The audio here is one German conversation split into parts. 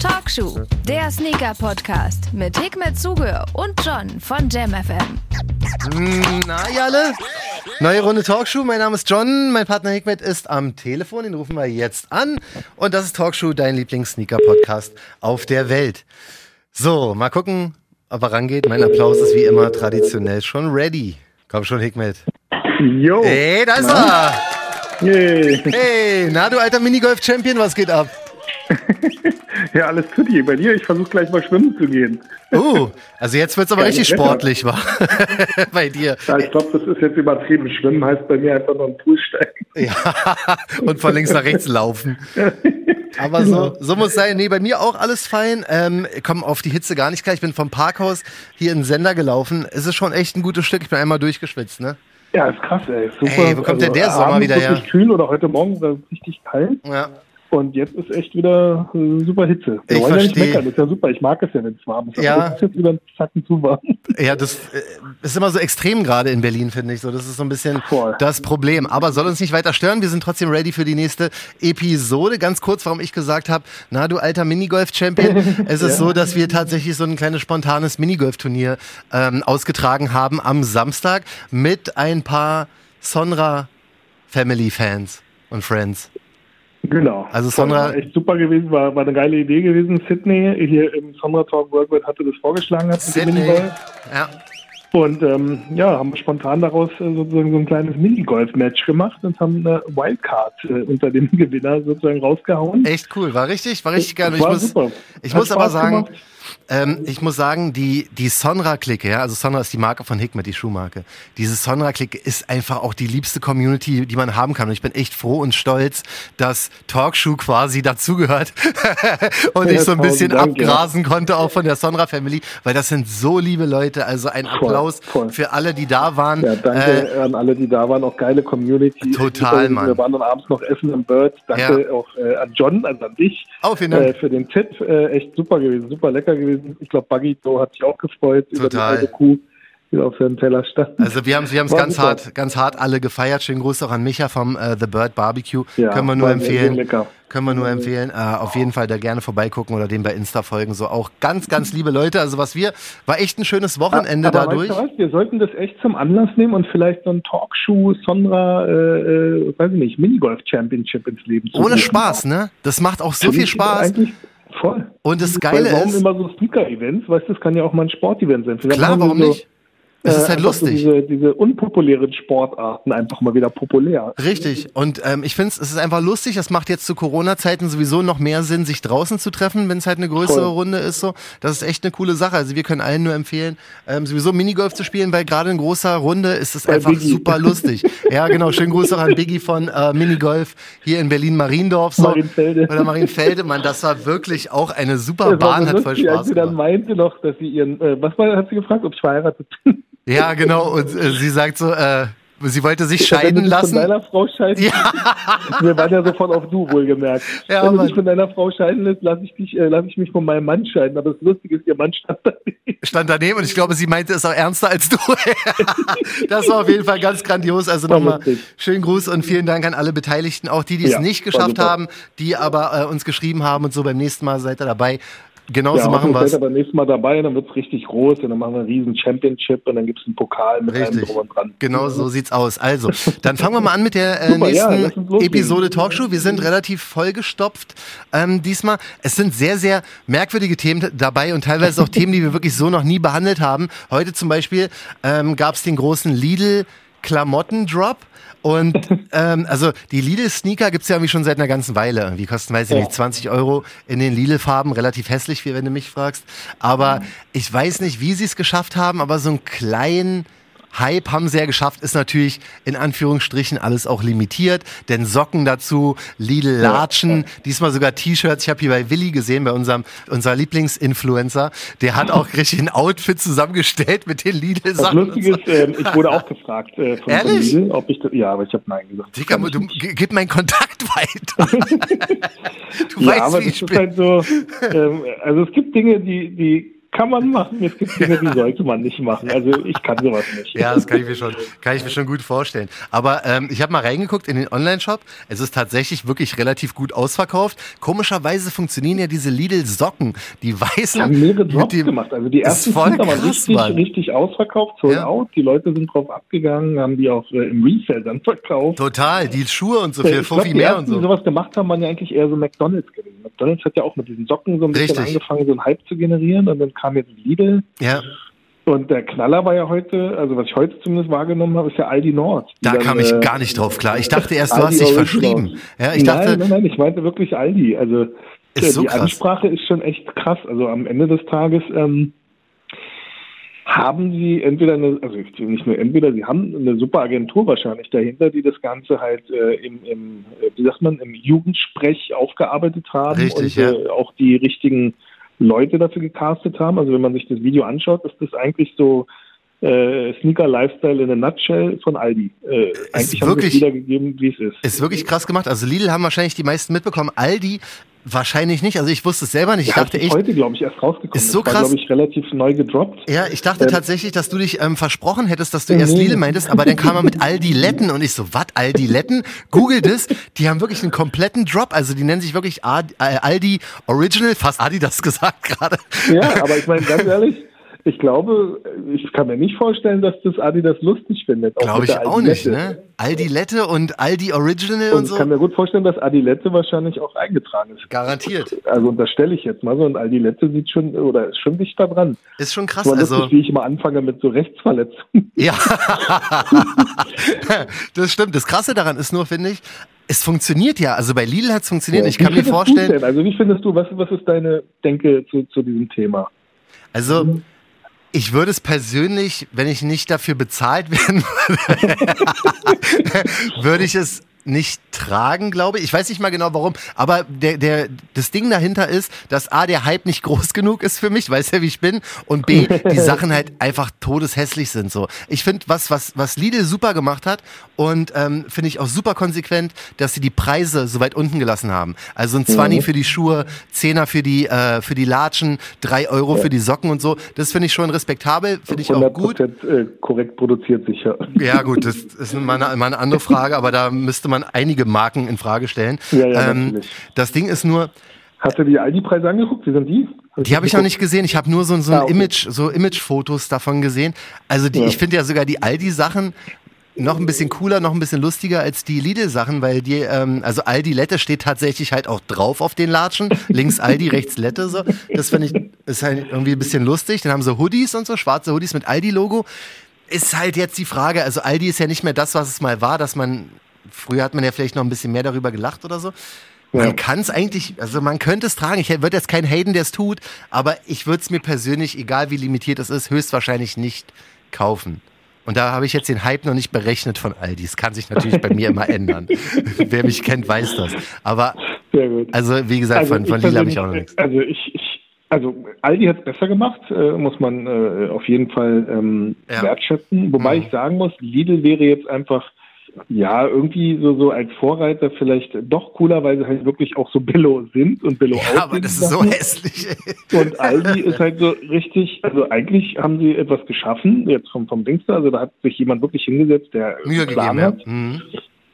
Talkshow, der Sneaker-Podcast mit Hikmet Zuge und John von JamFM. Mm, Na, ihr alle? Neue Runde Talkshow. Mein Name ist John. Mein Partner Hikmet ist am Telefon. Den rufen wir jetzt an. Und das ist Talkshow, dein Lieblings-Sneaker-Podcast auf der Welt. So, mal gucken, ob er rangeht. Mein Applaus ist wie immer traditionell schon ready. Komm schon, Hikmet. Jo. Hey, da ist er. Yay. Hey, na du alter Minigolf-Champion, was geht ab? Ja, alles tutti. Bei dir, ich versuche gleich mal schwimmen zu gehen. Uh, also jetzt wird's aber Geiles richtig Wetter. sportlich, wa? Bei dir. Ja, ich glaube, das ist jetzt übertrieben. Schwimmen heißt bei mir einfach nur ein Pool steigen. Ja, und von links nach rechts laufen. Aber so, so muss sein. Nee, bei mir auch alles fein. Ähm, komm auf die Hitze gar nicht klar. Ich bin vom Parkhaus hier in den Sender gelaufen. Es ist schon echt ein gutes Stück. Ich bin einmal durchgeschwitzt, ne? Ja, ist krass, ey. Super. Ey, wo kommt denn der Sommer wieder her? wirklich kühl oder heute Morgen war es richtig kalt. Ja. Und jetzt ist echt wieder äh, super Hitze. Wir Ich wollen ja nicht meckern. Das ist ja super. Ich mag es ja, wenn es warm ist. Ja. Ist jetzt wieder ein Zacken zu warm. Ja, das äh, ist immer so extrem gerade in Berlin, finde ich. So, das ist so ein bisschen Voll. das Problem. Aber soll uns nicht weiter stören. Wir sind trotzdem ready für die nächste Episode. Ganz kurz, warum ich gesagt habe, na du alter Minigolf-Champion. es ist so, dass wir tatsächlich so ein kleines spontanes Minigolf-Turnier ähm, ausgetragen haben am Samstag mit ein paar Sonra Family-Fans und Friends. Genau. Also war echt super gewesen, war, war eine geile Idee gewesen. Sydney hier im Sonra Talk Worldwide hatte das vorgeschlagen. Hat Sydney. Minigolf. Ja. Und ähm, ja, haben wir spontan daraus äh, sozusagen so ein kleines Minigolf-Match gemacht und haben eine Wildcard äh, unter dem Gewinner sozusagen rausgehauen. Echt cool, war richtig, war richtig geil. Ich War muss, super. ich Hat muss aber sagen, gemacht. Ähm, ich muss sagen, die, die Sonra-Clique, ja, also Sonra ist die Marke von Hikmet, die Schuhmarke. Diese Sonra-Clique ist einfach auch die liebste Community, die man haben kann. Und ich bin echt froh und stolz, dass Talkshoe quasi dazugehört und Ja, ich so ein bisschen Dank, ja. abgrasen konnte, auch von der Sonra-Family, weil das sind so liebe Leute. Also ein Voll, Applaus voll. für alle, die da waren. Ja, danke Äh, an alle, die da waren. Auch geile Community. Total, Mann. Wir waren dann abends noch essen im Bird. Danke auch äh, an John, also an dich. Oh, vielen Dank. Äh, für den Tipp. Äh, echt super gewesen, super lecker gewesen. Ich glaube, Buggy Joe hat sich auch gefreut über die Total. alte Kuh, die auf seinem Teller stand. Also wir haben es wir haben's ganz super. hart, ganz hart alle gefeiert. Schönen Gruß auch an Micha vom äh, The Bird Barbecue. Ja, Können wir nur empfehlen. lecker. Können wir nur empfehlen. Äh, auf jeden Fall da gerne vorbeigucken oder dem bei Insta folgen. So auch ganz, ganz liebe Leute. Also was wir, war echt ein schönes Wochenende Aber dadurch. Weißt du was? Wir sollten das echt zum Anlass nehmen und vielleicht so ein Talkshow, Sonra, äh, äh, weiß ich nicht, Minigolf Championship ins Leben zu Ohne. Spaß, ne? Das macht auch so Finde viel Spaß. Voll. Und das Weil Geile warum ist, immer so Speaker-Events? Weißt du, das kann ja auch mal ein Sportevent sein. Vielleicht klar, warum so, nicht? Es ist äh, halt so lustig. diese, diese unpopulären Sportarten einfach mal wieder populär. Richtig. Und ähm, ich finde es ist einfach lustig. Das macht jetzt zu Corona-Zeiten sowieso noch mehr Sinn, sich draußen zu treffen, wenn es halt eine größere Voll. Runde ist. So, das ist echt eine coole Sache. Also wir können allen nur empfehlen, ähm, sowieso Minigolf zu spielen, weil gerade in großer Runde ist es einfach Biggie. super lustig. ja, genau. Schönen Gruß auch an Biggie von äh, Minigolf hier in Berlin Mariendorf. So. Marienfelde. Oder Marienfelde. Mann, das war wirklich auch eine super Bahn, hat voll lustig, als Spaß sie dann meinte noch, dass sie ihren, äh, was war, hat sie gefragt, ob ich verheiratet bin? Ja, genau. Und äh, sie sagt so, äh, sie wollte sich Wenn du scheiden dich lassen. Von deiner Frau scheiden Ja. Wir waren ja sofort auf du, wohlgemerkt. Ja, Wenn du dich von deiner Frau scheiden lässt, lasse ich, dich, äh, lass ich mich von meinem Mann scheiden. Aber das Lustige ist, ihr Mann stand daneben. stand daneben und ich glaube, sie meinte es auch ernster als du. das war auf jeden Fall ganz grandios. Also nochmal schönen Gruß und vielen Dank an alle Beteiligten, auch die, die es Ja, nicht geschafft haben, die aber äh, uns geschrieben haben und so beim nächsten Mal seid ihr dabei. Genauso ja, machen wir es. beim nächsten Mal dabei, dann wird's richtig groß und dann machen wir einen riesen Championship und dann gibt's einen Pokal mit allem Richtig. drum und dran. Genau so sieht's aus. Also, dann fangen wir mal an mit der äh, Super, ja, nächsten loslegen. Episode Talkshow. Wir sind relativ vollgestopft ähm, diesmal. Es sind sehr, sehr merkwürdige Themen dabei und teilweise auch Themen, die wir wirklich so noch nie behandelt haben. Heute zum Beispiel ähm, gab's den großen Lidl Klamotten-Drop. Und ähm, also die Lidl-Sneaker gibt's ja irgendwie schon seit einer ganzen Weile. Irgendwie kosten, weiß ich Ja. nicht, 20 Euro in den Lidl-Farben. Relativ hässlich, wie wenn du mich fragst. Aber ich weiß nicht, wie sie es geschafft haben, aber so einen kleinen Hype haben sie ja geschafft, ist natürlich in Anführungsstrichen alles auch limitiert, denn Socken dazu, Lidl Latschen, diesmal sogar T-Shirts. Ich habe hier bei Willi gesehen, bei unserem unser Lieblingsinfluencer, der hat auch richtig ein Outfit zusammengestellt mit den Lidl Das Sachen. Lustige ist, ähm, ich wurde auch gefragt äh, von Ehrlich? Lidl, ob ich das, ja, aber ich habe nein gesagt. Digga, du, gib meinen Kontakt weiter. du ja, weißt, aber wie das ich ist bin. halt so, ähm, also es gibt Dinge, die, die kann man machen. Es gibt Dinge, die sollte man nicht machen. Also ich kann sowas nicht. Ja, das kann ich mir schon, kann ich mir schon gut vorstellen. Aber ähm, ich habe mal reingeguckt in den Online-Shop. Es ist tatsächlich wirklich relativ gut ausverkauft. Komischerweise funktionieren ja diese Lidl-Socken, die weißen. Die haben mehrere Drops gemacht. Also die ersten sind aber richtig, Mann. richtig ausverkauft, sold ja. out. Die Leute sind drauf abgegangen, haben die auch äh, im Resale dann verkauft. Total, die Schuhe und so viel, Fuffi mehr ersten, und so. Die sowas gemacht haben, waren ja eigentlich eher so McDonalds gewesen. McDonalds hat ja auch mit diesen Socken so ein bisschen richtig. angefangen, so einen Hype zu generieren und dann kam jetzt Lidl. Ja. Und der Knaller war ja heute, also was ich heute zumindest wahrgenommen habe, ist ja Aldi Nord. Da dann, kam ich äh, gar nicht drauf klar. Ich dachte erst, du hast dich verschrieben. Ja, ich nein, dachte, nein, nein, ich meinte wirklich Aldi. Also ist ja, so die krass. Ansprache ist schon echt krass. Also am Ende des Tages ähm, haben sie entweder eine, also nicht nur entweder, sie haben eine super Agentur wahrscheinlich dahinter, die das Ganze halt äh, im, im, wie sagt man, im Jugendsprech aufgearbeitet haben Richtig, und ja. äh, auch die richtigen Leute dafür gecastet haben. Also wenn man sich das Video anschaut, ist das eigentlich so äh, Sneaker Lifestyle in a nutshell von Aldi. Äh, eigentlich haben wirklich, sie wiedergegeben, wie es ist. Ist wirklich krass gemacht. Also Lidl haben wahrscheinlich die meisten mitbekommen. Aldi wahrscheinlich nicht. Also ich wusste es selber nicht. Ich Ja, dachte echt. heute, glaube ich, erst rausgekommen. Ist so das krass. war, glaube ich, relativ neu gedroppt. Ja, ich dachte Ähm, tatsächlich, dass du dich ähm, versprochen hättest, dass du Nee. erst Lidl meintest, aber dann kam er mit Aldi Letten und ich so, was, Aldi Letten? Google das, die haben wirklich einen kompletten Drop, also die nennen sich wirklich äh, Aldi Original, fast Adi das gesagt gerade. Ja, aber ich meine, ganz ehrlich, ich glaube, ich kann mir nicht vorstellen, dass das Adi das lustig findet. Glaube ich auch nicht, ne? Aldi Lette und Aldi Original Und und ich so. kann mir gut vorstellen, dass Adilette wahrscheinlich auch eingetragen ist. Garantiert. Also unterstelle ich jetzt mal so. Und Adilette sieht schon, oder ist schon dicht da dran. Ist schon krass, So lustig, also. wie ich immer anfange mit so Rechtsverletzungen. Ja, das stimmt. Das Krasse daran ist nur, finde ich, es funktioniert ja. Also bei Lidl hat es funktioniert. Ich Wie kann mir vorstellen? Also wie findest du, was, was ist deine Denke zu, zu diesem Thema? also ich würde es persönlich, wenn ich nicht dafür bezahlt werden würde, würde ich es nicht tragen, glaube ich. Ich weiß nicht mal genau warum, aber der, der, das Ding dahinter ist, dass A, der Hype nicht groß genug ist für mich, weiß ja, wie ich bin, und B, die Sachen halt einfach todeshässlich sind. So. Ich finde, was, was, was Lidl super gemacht hat und ähm, finde ich auch super konsequent, dass sie die Preise so weit unten gelassen haben. Also ein 20 für die Schuhe, 10er für die, äh, für die Latschen, 3 Euro für die Socken und so. Das finde ich schon respektabel, finde ich auch gut. 100% äh, korrekt produziert sicher. Ja, gut, das ist mal eine, mal eine andere Frage, aber da müsste man einige Marken in Frage stellen. Ja, ja, ähm, natürlich. das Ding ist nur, Hast du die Aldi-Preise angeguckt? Wie sind die? die habe ich noch nicht gesehen. Ich habe nur so, so ein Ah, okay. Image, so Image-Fotos davon gesehen. Also die, Ja. ich finde ja sogar die Aldi-Sachen noch ein bisschen cooler, noch ein bisschen lustiger als die Lidl-Sachen, weil die, ähm, also Aldi Lette steht tatsächlich halt auch drauf auf den Latschen. Links Aldi, rechts Lette, so. Das finde ich, ist halt irgendwie ein bisschen lustig. Dann haben sie Hoodies und so, schwarze Hoodies mit Aldi-Logo. Ist halt jetzt die Frage, also Aldi ist ja nicht mehr das, was es mal war, dass man, früher hat man ja vielleicht noch ein bisschen mehr darüber gelacht oder so. Man Ja. kann es eigentlich, also man könnte es tragen. Ich würde jetzt kein Hayden, der es tut, aber ich würde es mir persönlich, egal wie limitiert es ist, höchstwahrscheinlich nicht kaufen. Und da habe ich jetzt den Hype noch nicht berechnet von Aldi. Das kann sich natürlich bei mir immer ändern. Wer mich kennt, weiß das. Aber, also wie gesagt, von, ich von Lidl habe ich auch noch nichts. Also ich, ich also Aldi hat es besser gemacht, äh, muss man äh, auf jeden Fall ähm, Ja. wertschätzen. Wobei Mhm. ich sagen muss, Lidl wäre jetzt einfach ja irgendwie so so als Vorreiter vielleicht doch cooler, weil sie halt wirklich auch so Billo sind und Billo Ja, aber das ist so hässlich. Und Aldi ist halt so richtig, also eigentlich haben sie etwas geschaffen, jetzt vom, vom Dings da, also da hat sich jemand wirklich hingesetzt, der Mühe Plan gegeben, ja. hat Mhm.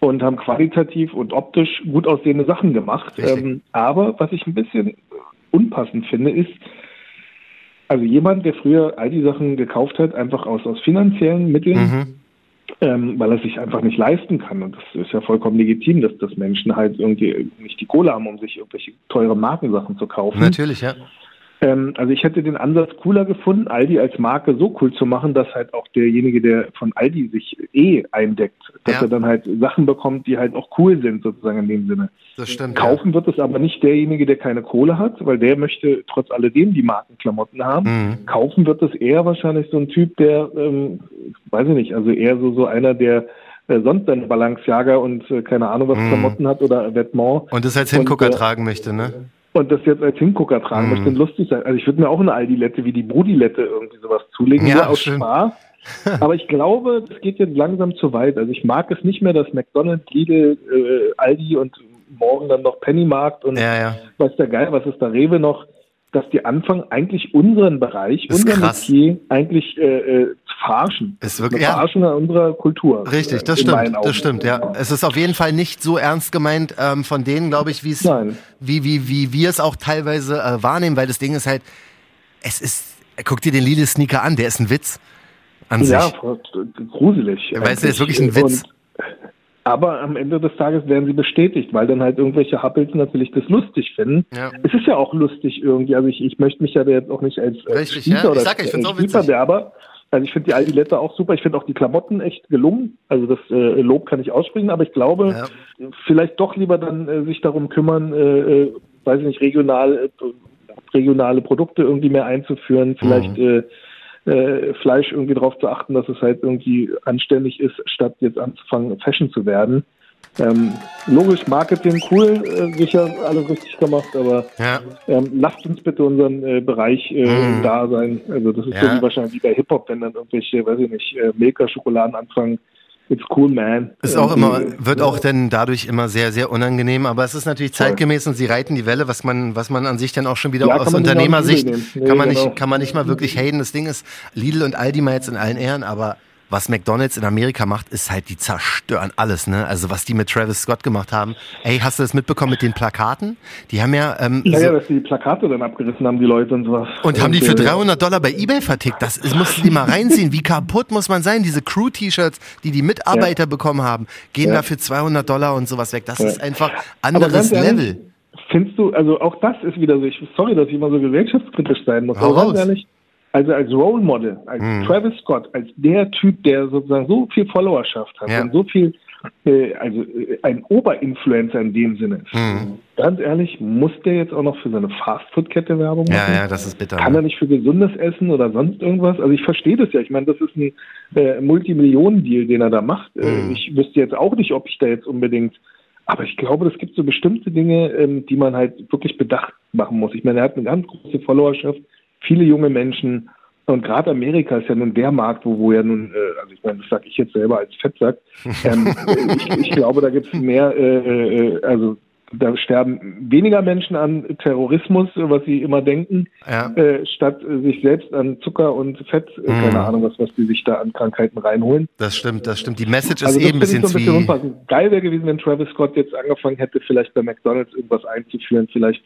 und haben qualitativ und optisch gut aussehende Sachen gemacht. Ähm, aber was ich ein bisschen unpassend finde, ist, also jemand, der früher all die Sachen gekauft hat, einfach aus, aus finanziellen Mitteln, Mhm. Ähm, weil er sich einfach nicht leisten kann. Und das ist ja vollkommen legitim, dass, dass Menschen halt irgendwie nicht die Kohle haben, um sich irgendwelche teure Markensachen zu kaufen. Natürlich, ja. Ähm, also ich hätte den Ansatz cooler gefunden, Aldi als Marke so cool zu machen, dass halt auch derjenige, der von Aldi sich eh eindeckt, dass Ja. er dann halt Sachen bekommt, die halt auch cool sind, sozusagen in dem Sinne. Das stimmt. Kaufen wird es aber nicht derjenige, der keine Kohle hat, weil der möchte trotz alledem die Markenklamotten haben. Mhm. Kaufen wird es eher wahrscheinlich so ein Typ, der, ähm, weiß ich nicht, also eher so, so einer, der äh, sonst seine Balenciaga und äh, keine Ahnung was Mhm. Klamotten hat oder Vêtements. Und das als Hingucker Und, äh, tragen möchte, ne? Und das jetzt als Hingucker tragen Mhm. möchte lustig sein. Also ich würde mir auch eine Aldilette wie die Brudilette irgendwie sowas zulegen, Ja, nur aus schön. Spaß. Aber ich glaube, das geht jetzt langsam zu weit. Also ich mag es nicht mehr, dass McDonald's, Lidl, äh, Aldi und morgen dann noch Pennymarkt und Ja, ja. weiß der Geil, was ist da Rewe noch, dass die anfangen, eigentlich unseren Bereich, ist unser. Metier eigentlich äh, äh, zu verarschen. Ist wirklich- Eine ja. Verarschung an unserer Kultur. Richtig, äh, das stimmt, das stimmt, ja. Es ist auf jeden Fall nicht so ernst gemeint ähm, von denen, glaube ich, wie wie, wie, wie wir es auch teilweise äh, wahrnehmen, weil das Ding ist halt, es ist, guck dir den Lidl Sneaker an, der ist ein Witz an Ja, sich. gruselig. Weißt du, ist eigentlich. wirklich ein Witz. Und, aber am Ende des Tages werden sie bestätigt, weil dann halt irgendwelche Happels natürlich das lustig finden. Ja. Es ist ja auch lustig irgendwie. Also ich, ich möchte mich ja jetzt auch nicht als, als Richtig, ja. Ich oder sag ich find's auch witzig. Spielverderber. Also ich finde die Aldi-Letter auch super. Ich finde auch die Klamotten echt gelungen. Also das äh, Lob kann ich aussprechen, aber ich glaube, Ja. vielleicht doch lieber dann äh, sich darum kümmern, äh, äh, weiß ich nicht, regional, äh, regionale Produkte irgendwie mehr einzuführen, vielleicht Mhm. Äh, Fleisch irgendwie darauf zu achten, dass es halt irgendwie anständig ist, statt jetzt anzufangen, Fashion zu werden. Ähm, logisch, Marketing cool, äh, sicher alles richtig gemacht, aber Ja. ähm, lasst uns bitte unseren äh, Bereich äh, Mhm. da sein. Also das ist Ja. so wie wahrscheinlich wie bei Hip-Hop, wenn dann irgendwelche, weiß ich nicht, äh, Milka-Schokoladen anfangen. It's cool, man. Ist auch immer, wird auch dann dadurch immer sehr, sehr unangenehm, aber es ist natürlich zeitgemäß und sie reiten die Welle, was man, was man an sich dann auch schon wieder Ja, aus Unternehmersicht. Nee, kann man genau. nicht, kann man nicht mal wirklich haten. Das Ding ist, Lidl und Aldi mal jetzt in allen Ehren, aber was McDonalds in Amerika macht, ist halt, die zerstören alles, ne? Also was die mit Travis Scott gemacht haben. Ey, hast du das mitbekommen mit den Plakaten? Die haben ja, ähm, Ja, so, ja, dass die Plakate dann abgerissen haben, die Leute und sowas. und haben die für äh, 300 Dollar bei Ebay vertickt. Das ist, musst du dir mal reinziehen. Wie kaputt muss man sein? Diese Crew-T-Shirts, die die Mitarbeiter bekommen haben, gehen Ja. da für 200 Dollar und sowas weg. Das Ja. ist einfach anderes ganz Level. Findest du, also auch das ist wieder so, ich, sorry, dass ich immer so gesellschaftskritisch sein muss, Hau aber ganz raus. ehrlich, also als Role Model, als Mhm. Travis Scott, als der Typ, der sozusagen so viel Followerschaft hat Ja. und so viel, äh, also äh, ein Oberinfluencer in dem Sinne ist, Mhm. ganz ehrlich, muss der jetzt auch noch für seine Fastfood-Kette Werbung machen? Ja, ja, das ist bitter. Kann ne? er nicht für gesundes Essen oder sonst irgendwas? Also ich verstehe das ja. Ich meine, das ist ein äh, Multimillionen-Deal, den er da macht. Mhm. ich wüsste jetzt auch nicht, ob ich da jetzt unbedingt. Aber ich glaube, es gibt so bestimmte Dinge, ähm, die man halt wirklich bedacht machen muss. Ich meine, er hat eine ganz große Followerschaft, viele junge Menschen. Und gerade Amerika ist ja nun der Markt, wo, wo ja nun, äh, also ich meine, das sage ich jetzt selber als Fettsack, ähm, ich, ich glaube, da gibt es mehr, äh, äh, also da sterben weniger Menschen an Terrorismus, was sie immer denken, Ja. äh, statt sich selbst an Zucker und Fett, äh, Mhm. keine Ahnung, was, was die sich da an Krankheiten reinholen. Das stimmt, das stimmt. Die Message ist Also eben ein bisschen so ein bisschen wie. unpassend. Geil wäre gewesen, wenn Travis Scott jetzt angefangen hätte, vielleicht bei McDonalds irgendwas einzuführen, vielleicht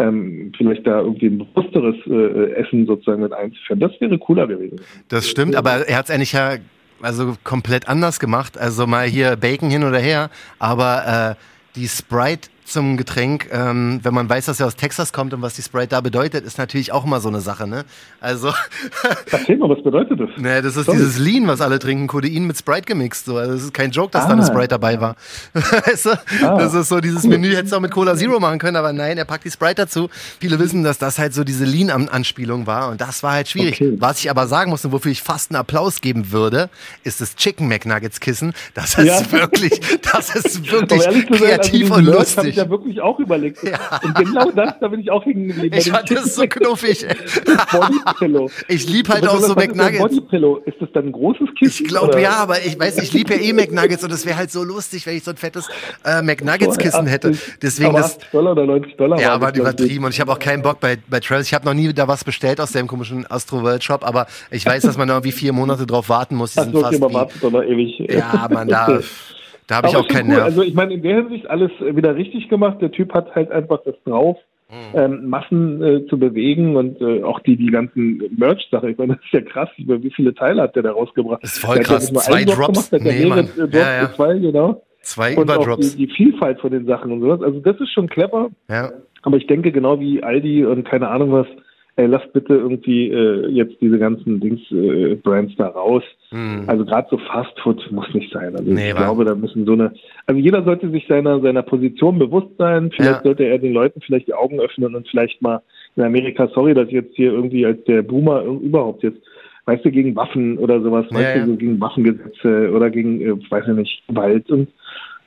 ähm, vielleicht da irgendwie ein bewussteres äh, Essen sozusagen mit einzuführen. Das wäre cooler gewesen. Das stimmt, aber er hat es eigentlich ja also komplett anders gemacht. Also mal hier Bacon hin oder her, aber äh, die Sprite zum Getränk, ähm, wenn man weiß, dass er aus Texas kommt und was die Sprite da bedeutet, ist natürlich auch immer so eine Sache, ne? Also, Erzähl mal, was bedeutet das? ne, das ist Sorry. dieses Lean, was alle trinken, Codein mit Sprite gemixt. So. Also, das ist kein Joke, dass da eine Ah. Sprite dabei war. weißt du? Ah. Das ist so dieses Menü, hättest du auch mit Cola Zero machen können, aber nein, er packt die Sprite dazu. Viele wissen, dass das halt so diese Lean-Anspielung war und das war halt schwierig. Okay. Was ich aber sagen muss und wofür ich fast einen Applaus geben würde, ist das Chicken McNuggets Kissen. Das ist Ja. wirklich, das ist wirklich zu sein, kreativ also und lustig. Ich ja wirklich auch überlegt. Ja. Und genau das, da bin ich auch hängen geblieben. Ich fand das so knuffig. Bodypillow. Ich lieb halt auch so McNuggets. Bodypillow, ist das dann ein großes Kissen? Ich glaube ja, aber ich weiß, ich liebe ja eh McNuggets und es wäre halt so lustig, wenn ich so ein fettes äh, McNuggets-Kissen hätte. 80, Deswegen aber das. 80 Dollar oder 90 Dollar. Ja, ich. übertrieben und ich habe auch keinen Bock bei, bei Travis. Ich habe noch nie da was bestellt aus dem komischen Astro World Shop, aber ich weiß, dass man da irgendwie vier Monate drauf warten muss. Die Ach sind so, okay, fast man wartet doch noch ewig. ja, man, da, da habe ich auch keinen cool. Nerv. Also ich meine, in der Hinsicht alles äh, wieder richtig gemacht. Der Typ hat halt einfach das drauf, Mhm. ähm, Massen äh, zu bewegen und äh, auch die, die ganzen Merch-Sachen. Ich meine, das ist ja krass, über wie viele Teile hat der da rausgebracht. Das ist voll krass. Zwei Drops? Gemacht, Nee, Mann. äh, Drops, Ja, ja. zwei, genau. Zwei Und auch die, Überdrops. die Vielfalt von den Sachen und sowas. Also das ist schon clever. Ja. Aber ich denke, genau wie Aldi und keine Ahnung was, ey, lasst bitte irgendwie äh, jetzt diese ganzen Dings, äh, Brands da raus. Hm. Also gerade so Fast Food muss nicht sein. Also Nee, ich wa? glaube, da müssen so eine, also jeder sollte sich seiner seiner Position bewusst sein. Vielleicht Ja. sollte er den Leuten vielleicht die Augen öffnen und vielleicht mal in Amerika, sorry, dass ich jetzt hier irgendwie als der Boomer überhaupt jetzt, weißt du, gegen Waffen oder sowas, Ja, weißt ja. du, so gegen Waffengesetze oder gegen, äh, weiß ich nicht, Gewalt und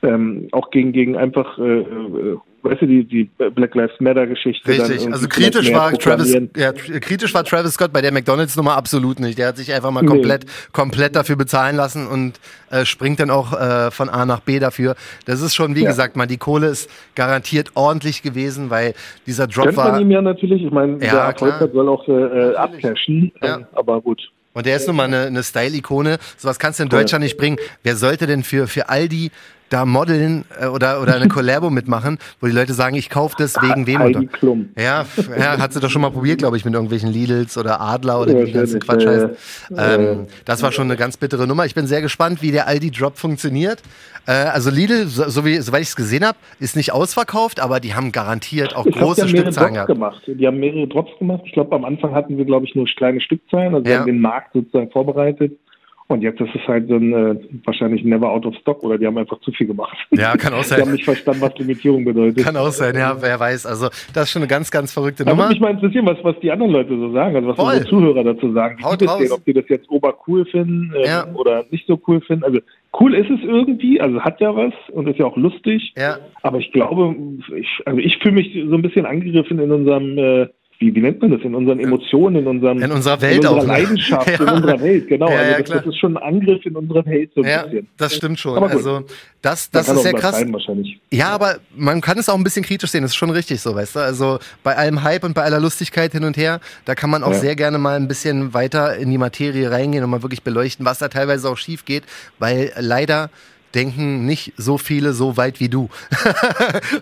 ähm, auch gegen gegen einfach äh, äh, weißt du, die, die Black Lives Matter-Geschichte. Richtig, also kritisch war, Travis, ja, kritisch war Travis Scott bei der McDonalds-Nummer absolut nicht. Der hat sich einfach mal nee. komplett, komplett dafür bezahlen lassen und äh, springt dann auch äh, von A nach B dafür. Das ist schon, wie ja. gesagt, mal die Kohle ist garantiert ordentlich gewesen, weil dieser Drop Kennt war. man ihm ja natürlich, ich meine, ja, der Erfolg soll auch äh, abcashen, ja. Ähm, aber gut. Und der ist nun mal eine, eine Style-Ikone. Sowas kannst du in Deutschland nicht bringen. Wer sollte denn für, für Aldi da modeln äh, oder, oder eine Collabo mitmachen, wo die Leute sagen, ich kaufe das wegen wem. Heidi Klum. Ja, ja, hat sie doch schon mal probiert, glaube ich, mit irgendwelchen Lidls oder Adler oder wie die ganzen Quatsch heißt. Ähm, das war schon eine ganz bittere Nummer. Ich bin sehr gespannt, wie der Aldi-Drop funktioniert. Äh, also Lidl, so, so wie, soweit ich es gesehen habe, ist nicht ausverkauft, aber die haben garantiert auch ich große glaub, die haben Stückzahlen gehabt. Gemacht. Die haben mehrere Drops gemacht. Ich glaube, am Anfang hatten wir, glaube ich, nur kleine Stückzahlen, also ja. haben den Markt sozusagen vorbereitet. Und jetzt ist es halt so ein äh, wahrscheinlich never out of stock oder die haben einfach zu viel gemacht. Ja, kann auch sein. die haben nicht verstanden, was Limitierung bedeutet. Kann auch sein, ja, wer weiß. Also das ist schon eine ganz, ganz verrückte Aber Nummer. Mich mal interessieren, was, was die anderen Leute so sagen, also was Voll. unsere Zuhörer dazu sagen. Haut die sehen, ob die das jetzt obercool finden äh, ja. oder nicht so cool finden. Also cool ist es irgendwie, also hat ja was und ist ja auch lustig. Ja. Aber ich glaube, ich, also ich fühle mich so ein bisschen angegriffen in unserem äh, wie, wie nennt man das, in unseren Emotionen, in unserem in unserer Welt in unserer auch, ne? Leidenschaft, ja. in unserer Welt, genau. Ja, also das, das, ist schon ein Angriff in unserer Welt so ein ja, bisschen. Das stimmt schon. Also das, das ist sehr krass. Ja, aber man kann es auch ein bisschen kritisch sehen, das ist schon richtig so, weißt du? Also bei allem Hype und bei aller Lustigkeit hin und her, da kann man auch sehr gerne mal ein bisschen weiter in die Materie reingehen und mal wirklich beleuchten, was da teilweise auch schief geht, weil leider denken nicht so viele so weit wie du.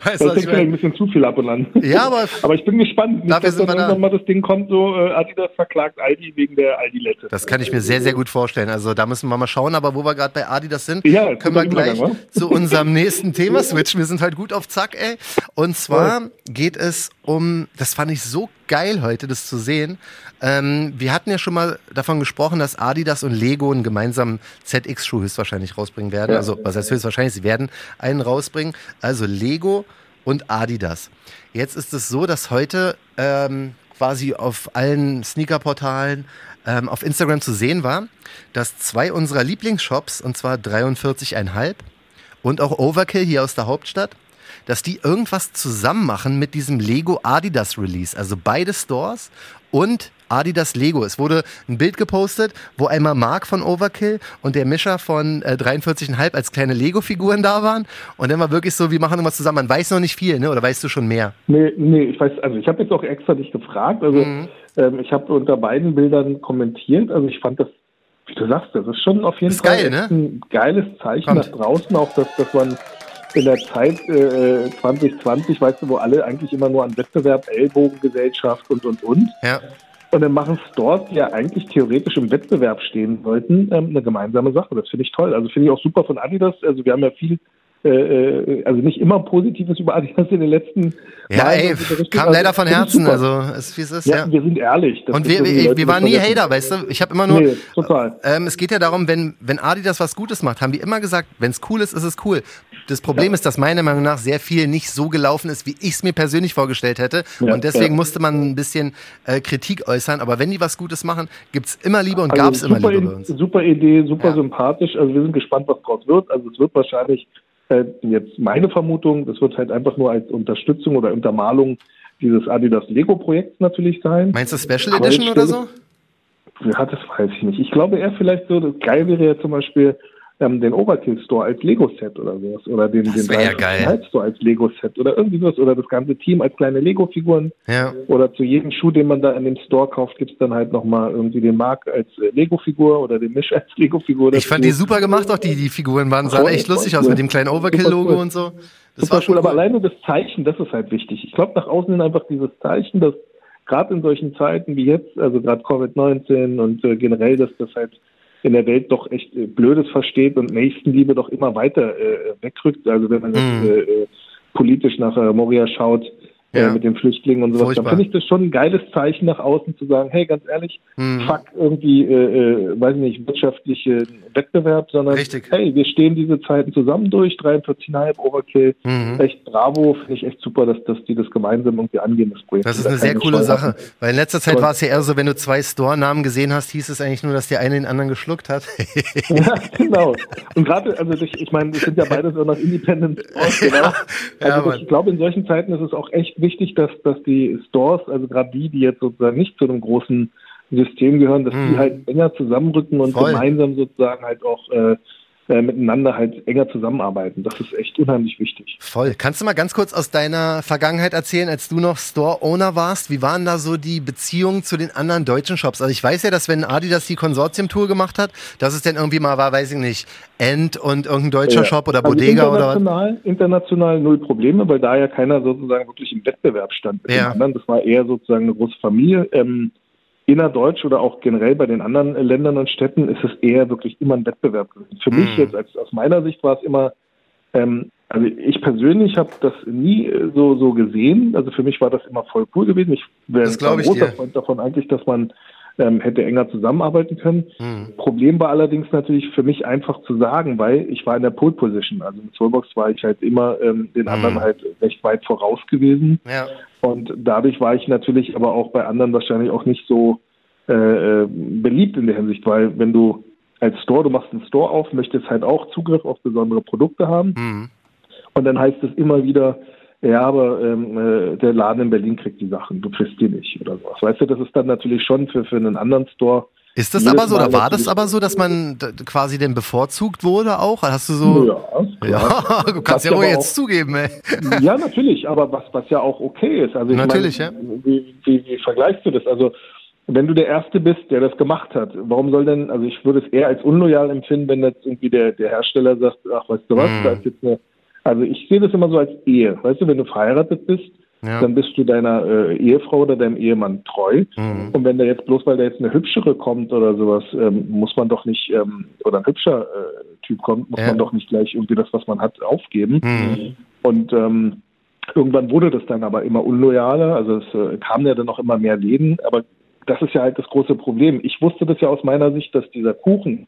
weißt das ist vielleicht ein bisschen zu viel ab und an. Ja, aber, aber ich bin gespannt, nicht, dass dann irgendwann da. mal das Ding kommt, so äh, Adidas verklagt Aldi wegen der Aldi-Lette. Das kann ich mir sehr, sehr gut vorstellen. Also da müssen wir mal schauen, aber wo wir gerade bei Adidas sind, ja, können wir gleich Übergang, zu unserem nächsten Thema switchen. Wir sind halt gut auf Zack, ey. Und zwar geht es um, das fand ich so geil heute, das zu sehen. Ähm, wir hatten ja schon mal davon gesprochen, dass Adidas und Lego einen gemeinsamen ZX-Schuh höchstwahrscheinlich rausbringen werden. Ja. Also, was heißt höchstwahrscheinlich? Sie werden einen rausbringen. Also Lego und Adidas. Jetzt ist es so, dass heute ähm, quasi auf allen Sneaker-Portalen ähm, auf Instagram zu sehen war, dass zwei unserer Lieblingsshops, und zwar 43,5 und auch Overkill hier aus der Hauptstadt, dass die irgendwas zusammen machen mit diesem Lego Adidas Release. Also beide Stores und Adidas Lego. Es wurde ein Bild gepostet, wo einmal Mark von Overkill und der Mischer von äh, 43,5 als kleine Lego-Figuren da waren. Und dann war wirklich so, wir machen irgendwas zusammen. Man weiß noch nicht viel, ne? oder weißt du schon mehr? Nee, nee, ich weiß, also ich habe jetzt auch extra dich gefragt. Also mhm. ähm, ich habe unter beiden Bildern kommentiert. Also ich fand das, wie du sagst, das ist schon auf jeden Fall geil, ne? ein geiles Zeichen Kommt. nach draußen, auch dass, dass man in der Zeit äh, 2020, weißt du, wo alle eigentlich immer nur an Wettbewerb, Ellbogengesellschaft und, und, und. Ja. Und dann machen Stores, die ja eigentlich theoretisch im Wettbewerb stehen sollten, ähm, eine gemeinsame Sache. Das finde ich toll. Also finde ich auch super von Adidas. Also wir haben ja viel äh, äh, also nicht immer Positives über Adidas in den letzten Ja, Mal, ey, kam also, leider von Herzen, also ist, wie es ist. Ja, ja, wir sind ehrlich. Und wir, wir, wir waren nie Hater, weißt du? Ich habe immer nur, nee, total. Ähm, es geht ja darum, wenn, wenn Adidas was Gutes macht, haben wir immer gesagt, wenn es cool ist, ist es cool. Das Problem ja. ist, dass meiner Meinung nach sehr viel nicht so gelaufen ist, wie ich es mir persönlich vorgestellt hätte. Ja, und deswegen musste man ein bisschen äh, Kritik äußern. Aber wenn die was Gutes machen, gibt es immer Liebe und also gab es immer Liebe bei uns. Super Idee, super sympathisch. Also wir sind gespannt, was draus wird. Also es wird wahrscheinlich äh, jetzt meine Vermutung, das wird halt einfach nur als Unterstützung oder Untermalung dieses Adidas Lego Projekts natürlich sein. Meinst du Special Edition oder so? Ja, das weiß ich nicht. Ich glaube eher vielleicht so, geil wäre ja zum Beispiel ähm, den Overkill Store als Lego-Set oder sowas. Oder den, das den geil. Store als Lego-Set oder irgendwie sowas. Oder das ganze Team als kleine Lego-Figuren. Ja. Oder zu jedem Schuh, den man da in dem Store kauft, gibt es dann halt nochmal irgendwie den Mark als äh, Lego-Figur oder den Misch als Lego-Figur. Ich fand die super gemacht, auch die, die Figuren waren, sahen echt lustig aus mit dem kleinen Overkill-Logo und so. Das super war schon cool, aber alleine das Zeichen, das ist halt wichtig. Ich glaube, nach außen hin einfach dieses Zeichen, dass gerade in solchen Zeiten wie jetzt, also gerade Covid-19 und äh, generell, dass das halt in der Welt doch echt äh, Blödes versteht und Nächstenliebe doch immer weiter äh, wegrückt. Also wenn man jetzt, mhm. äh, äh politisch nach äh, Moria schaut, ja. äh, mit den Flüchtlingen und sowas. Furchtbar. Dann finde ich das schon ein geiles Zeichen nach außen zu sagen, hey, ganz ehrlich, mhm. fuck irgendwie, äh, äh, weiß nicht, wirtschaftliche Wettbewerb, sondern Richtig. hey, wir stehen diese Zeiten zusammen durch, 43,5 Overkill, mhm. echt bravo, finde ich echt super, dass, dass die das gemeinsam irgendwie angehen, das Projekt. Das ist eine sehr coole Sache, weil in letzter Zeit war es ja eher so, wenn du zwei Store-Namen gesehen hast, hieß es eigentlich nur, dass der eine den anderen geschluckt hat. ja, genau. Und gerade, also ich, ich meine, wir sind ja beides auch noch Independent Stores, genau. Ja, also ja, ich glaube, in solchen Zeiten ist es auch echt wichtig, dass, dass die Stores, also gerade die, die jetzt sozusagen nicht zu einem großen System gehören, dass mhm. die halt enger zusammenrücken und Voll. gemeinsam sozusagen halt auch äh, äh, miteinander halt enger zusammenarbeiten. Das ist echt unheimlich wichtig. Voll. Kannst du mal ganz kurz aus deiner Vergangenheit erzählen, als du noch Store-Owner warst? Wie waren da so die Beziehungen zu den anderen deutschen Shops? Also ich weiß ja, dass wenn Adidas die Konsortium-Tour gemacht hat, dass es dann irgendwie mal war, weiß ich nicht, End und irgendein deutscher ja. Shop oder also Bodega oder was? International null Probleme, weil da ja keiner sozusagen wirklich im Wettbewerb stand mit ja. den anderen. Das war eher sozusagen eine große Familie. Ähm, innerdeutsch oder auch generell bei den anderen Ländern und Städten ist es eher wirklich immer ein Wettbewerb gewesen. Für mhm. mich jetzt, als, aus meiner Sicht war es immer, ähm, also ich persönlich habe das nie so, so gesehen. Also für mich war das immer voll cool gewesen. Ich wäre ein großer. Freund davon eigentlich, dass man ähm, hätte enger zusammenarbeiten können. Mhm. Problem war allerdings natürlich für mich einfach zu sagen, weil ich war in der Pole Position. Also mit Soulbox war ich halt immer ähm, den mhm. anderen halt recht weit voraus gewesen. Ja. Und dadurch war ich natürlich aber auch bei anderen wahrscheinlich auch nicht so äh, äh, beliebt in der Hinsicht, weil wenn du als Store, du machst einen Store auf, möchtest halt auch Zugriff auf besondere Produkte haben. Mhm. Und dann heißt es immer wieder, ja, aber ähm, äh, der Laden in Berlin kriegt die Sachen, du kriegst die nicht oder sowas. Weißt du, das ist dann natürlich schon für, für einen anderen Store ist das aber so, oder war das aber so, dass man quasi denn bevorzugt wurde auch? Hast du so. Ja, ja du kannst ja wohl jetzt auch, zugeben, ey. Ja, natürlich, aber was, was ja auch okay ist. Also natürlich, meine, ja. Wie, wie, wie vergleichst du das? Also, wenn du der Erste bist, der das gemacht hat, warum soll denn, also ich würde es eher als unloyal empfinden, wenn jetzt irgendwie der, der Hersteller sagt, ach, weißt du was, mm. da ist jetzt eine, also ich sehe das immer so als Ehe. Weißt du, wenn du verheiratet bist, ja. dann bist du deiner äh, Ehefrau oder deinem Ehemann treu. Mhm. Und wenn da jetzt bloß, weil da jetzt eine hübschere kommt oder sowas, ähm, muss man doch nicht, ähm, oder ein hübscher äh, Typ kommt, muss ja. man doch nicht gleich irgendwie das, was man hat, aufgeben. Mhm. Und ähm, irgendwann wurde das dann aber immer unloyaler. Also es äh, kamen ja dann auch immer mehr Läden, aber das ist ja halt das große Problem. Ich wusste das ja aus meiner Sicht, dass dieser Kuchen,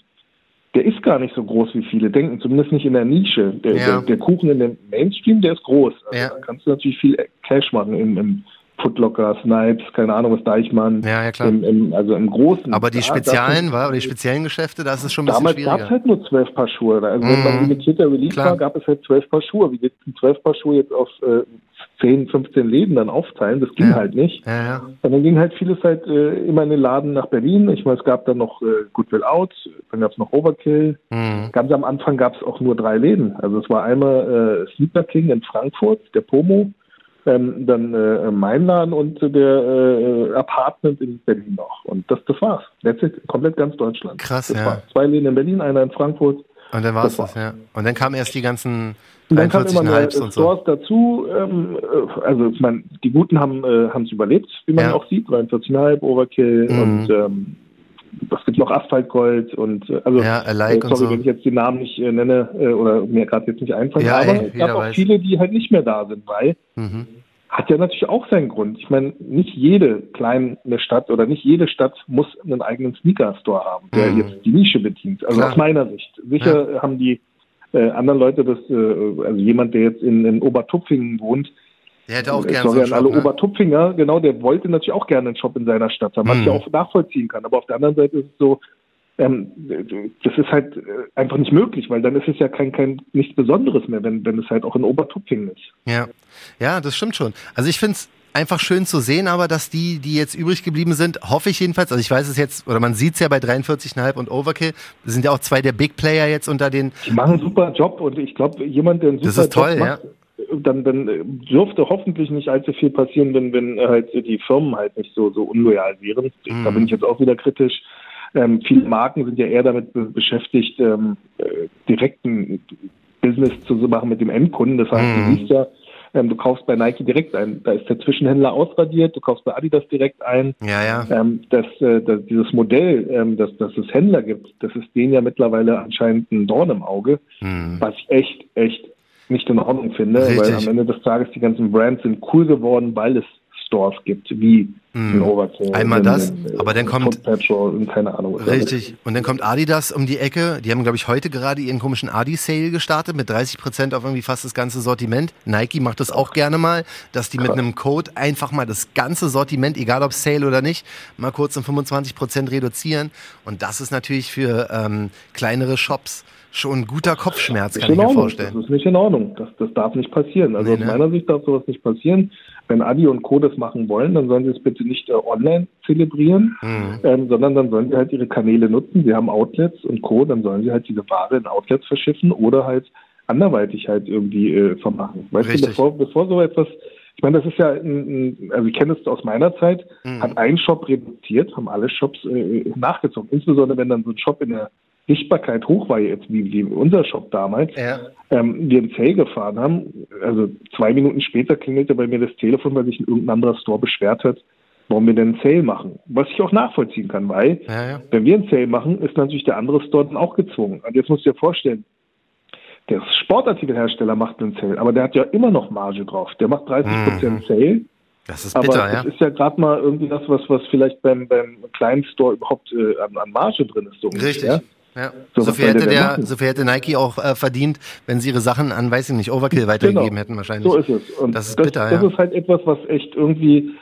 der ist gar nicht so groß, wie viele denken, zumindest nicht in der Nische. Der, ja. der, der Kuchen in dem Mainstream, der ist groß. Also ja. Da kannst du natürlich viel Cash machen im, im Footlocker, Snipes, keine Ahnung was, Deichmann. Ja, ja klar. Im, im, also im Großen. Aber die Spezialen, war, oder die speziellen Geschäfte, da ist es schon ein bisschen schwieriger. Damals gab es halt nur zwölf Paar Schuhe. Also mhm. wenn man limitierter Release war, gab es halt zwölf Paar Schuhe. Wie jetzt zwölf Paar Schuhe jetzt auf äh, 10, 15 Läden dann aufteilen. Das ging ja. halt nicht. Ja, ja. Und dann ging halt vieles halt äh, immer in den Laden nach Berlin. Ich meine, es gab dann noch äh, Goodwill Out, dann gab es noch Overkill. Mhm. Ganz am Anfang gab es auch nur drei Läden. Also es war einmal äh, Sleeper King in Frankfurt, der Pomo, ähm, dann äh, mein Laden und der äh, Apartment in Berlin noch. Und das, das war's. Letztlich komplett ganz Deutschland. Krass, das ja. War's. Zwei Läden in Berlin, einer in Frankfurt. Und dann war es das, ja. Und dann kamen erst die ganzen und dann kamen immer und Stores so. dazu. Ähm, äh, also ich meine, die Guten haben äh, es überlebt, wie man ja. auch sieht. 43,5, Overkill mhm. und ähm, es gibt noch Asphaltgold und äh, also ja, äh, sorry, so. wenn ich jetzt die Namen nicht äh, nenne äh, oder mir gerade jetzt nicht einfallen, ja, aber es gab auch weiß. viele, die halt nicht mehr da sind, weil mhm. hat ja natürlich auch seinen Grund. Ich meine, nicht jede kleine Stadt oder nicht jede Stadt muss einen eigenen Sneaker-Store haben, der mhm. jetzt die Nische bedient. Also Klar. aus meiner Sicht. Sicher ja. haben die äh, anderen Leute das, äh, also jemand, der jetzt in, in Obertupfingen wohnt, der hätte auch gerne so einen Shop, alle ne? Obertupfinger, genau, der wollte natürlich auch gerne einen Shop in seiner Stadt haben, was ich hm. auch nachvollziehen kann. Aber auf der anderen Seite ist es so, ähm, das ist halt äh, einfach nicht möglich, weil dann ist es ja kein, kein nichts Besonderes mehr, wenn, wenn es halt auch in Obertupfingen ist. Ja, ja, das stimmt schon. Also ich finde es einfach schön zu sehen, aber dass die, die jetzt übrig geblieben sind, hoffe ich jedenfalls, also ich weiß es jetzt, oder man sieht es ja bei 43,5 und Overkill, sind ja auch zwei der Big Player jetzt unter den. Die machen einen super Job und ich glaube, jemand, der einen super das ist toll, Job macht, ja dann, dann dürfte hoffentlich nicht allzu viel passieren, wenn, wenn halt die Firmen halt nicht so, so unloyal wären. Mhm. Da bin ich jetzt auch wieder kritisch. Ähm, viele Marken sind ja eher damit beschäftigt, ähm, äh, direkten Business zu machen mit dem Endkunden. Das heißt, mhm. du siehst ja, ähm, du kaufst bei Nike direkt ein. Da ist der Zwischenhändler ausradiert. Du kaufst bei Adidas direkt ein. Ja, ja. Ähm, das, äh, das, dieses Modell, ähm, dass, dass es Händler gibt, das ist denen ja mittlerweile anscheinend ein Dorn im Auge, hm. was ich echt, echt nicht in Ordnung finde, Richtig. weil am Ende des Tages die ganzen Brands sind cool geworden, weil es Stores gibt, wie in Overkill. Einmal in, das, in, aber dann kommt- und keine Ahnung. Richtig. Und dann kommt Adidas um die Ecke. Die haben, glaube ich, heute gerade ihren komischen Adi-Sale gestartet mit 30 Prozent auf irgendwie fast das ganze Sortiment. Nike macht das auch gerne mal, dass die mit einem Code einfach mal das ganze Sortiment, egal ob Sale oder nicht, mal kurz um 25 Prozent reduzieren. Und das ist natürlich für ähm, kleinere Shops schon ein guter Kopfschmerz, kann ich mir vorstellen. Das ist nicht in Ordnung. Das, das darf nicht passieren. Also Nee, aus ne? meiner Sicht darf sowas nicht passieren. Wenn Adi und Co. das machen wollen, dann sollen sie es bitte nicht äh, online zelebrieren, Mhm. ähm, sondern dann sollen sie halt ihre Kanäle nutzen. Sie haben Outlets und Co. Dann sollen sie halt diese Ware in Outlets verschiffen oder halt anderweitig halt irgendwie äh, vermachen. Weißt Richtig. du, bevor, bevor so etwas ich meine, das ist ja, ein, ein, also ich kenne es aus meiner Zeit, Mhm. hat ein Shop reduziert, haben alle Shops äh, nachgezogen. Insbesondere wenn dann so ein Shop in der Sichtbarkeit hoch war, jetzt wie, wie unser Shop damals, Ja. ähm, wir ins Sale gefahren haben. Also zwei Minuten später klingelte bei mir das Telefon, weil sich ein irgendein anderer Store beschwert hat, warum wir denn einen Sale machen. Was ich auch nachvollziehen kann, weil Ja, ja. wenn wir einen Sale machen, ist natürlich der andere Store dann auch gezwungen. Und jetzt musst du dir vorstellen, der Sportartikelhersteller macht einen Sale, aber der hat ja immer noch Marge drauf. Der macht 30% Sale, Das ist aber bitter, ja. das ist ja gerade mal irgendwie das, was, was vielleicht beim, beim kleinen Store überhaupt äh, an, an Marge drin ist. So Richtig. ungefähr. Ja. So, So, viel hätte der so viel hätte Nike auch äh, verdient, wenn sie ihre Sachen an, weiß ich nicht, Overkill weitergegeben hätten wahrscheinlich. Genau. So ist es. Und Das ist das, bitter, das ja. ist halt etwas, was echt irgendwie,